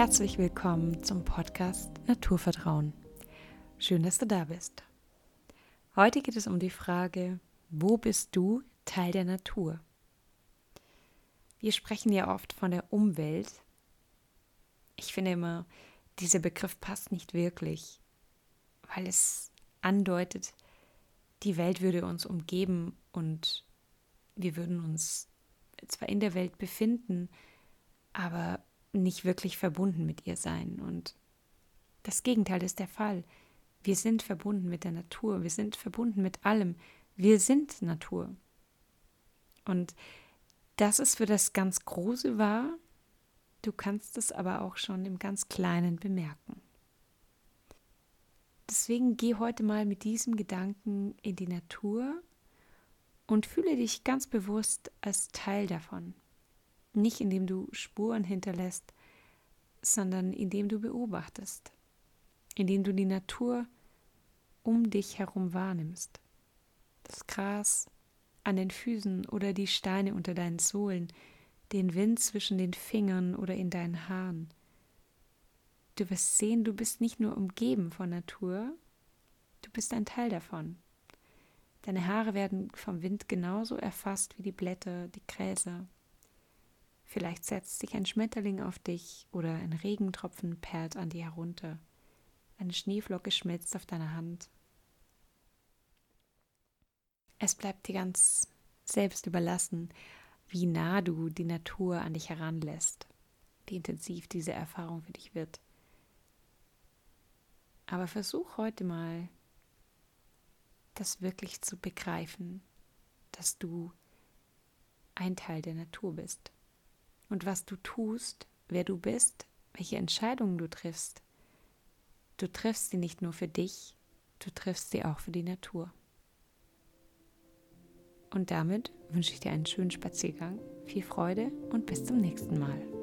Herzlich willkommen zum Podcast Naturvertrauen. Schön, dass du da bist. Heute geht es um die Frage, wo bist du Teil der Natur? Wir sprechen ja oft von der Umwelt. Ich finde immer, dieser Begriff passt nicht wirklich, weil es andeutet, die Welt würde uns umgeben und wir würden uns zwar in der Welt befinden, aber nicht wirklich verbunden mit ihr sein. Und das Gegenteil ist der Fall. Wir sind verbunden mit der Natur, wir sind verbunden mit allem. Wir sind Natur. Und das ist für das ganz Große wahr. Du kannst es aber auch schon im ganz Kleinen bemerken. Deswegen geh heute mal mit diesem Gedanken in die Natur und fühle dich ganz bewusst als Teil davon. Nicht indem du Spuren hinterlässt, sondern indem du beobachtest, indem du die Natur um dich herum wahrnimmst. Das Gras an den Füßen oder die Steine unter deinen Sohlen, den Wind zwischen den Fingern oder in deinen Haaren. Du wirst sehen, du bist nicht nur umgeben von Natur, du bist ein Teil davon. Deine Haare werden vom Wind genauso erfasst wie die Blätter, die Gräser. Vielleicht setzt sich ein Schmetterling auf dich oder ein Regentropfen perlt an dir herunter. Eine Schneeflocke schmilzt auf deiner Hand. Es bleibt dir ganz selbst überlassen, wie nah du die Natur an dich heranlässt, wie intensiv diese Erfahrung für dich wird. Aber versuch heute mal, das wirklich zu begreifen, dass du ein Teil der Natur bist und was du tust, wer du bist, welche Entscheidungen du triffst. Du triffst sie nicht nur für dich, du triffst sie auch für die Natur. Und damit wünsche ich dir einen schönen Spaziergang, viel Freude und bis zum nächsten Mal.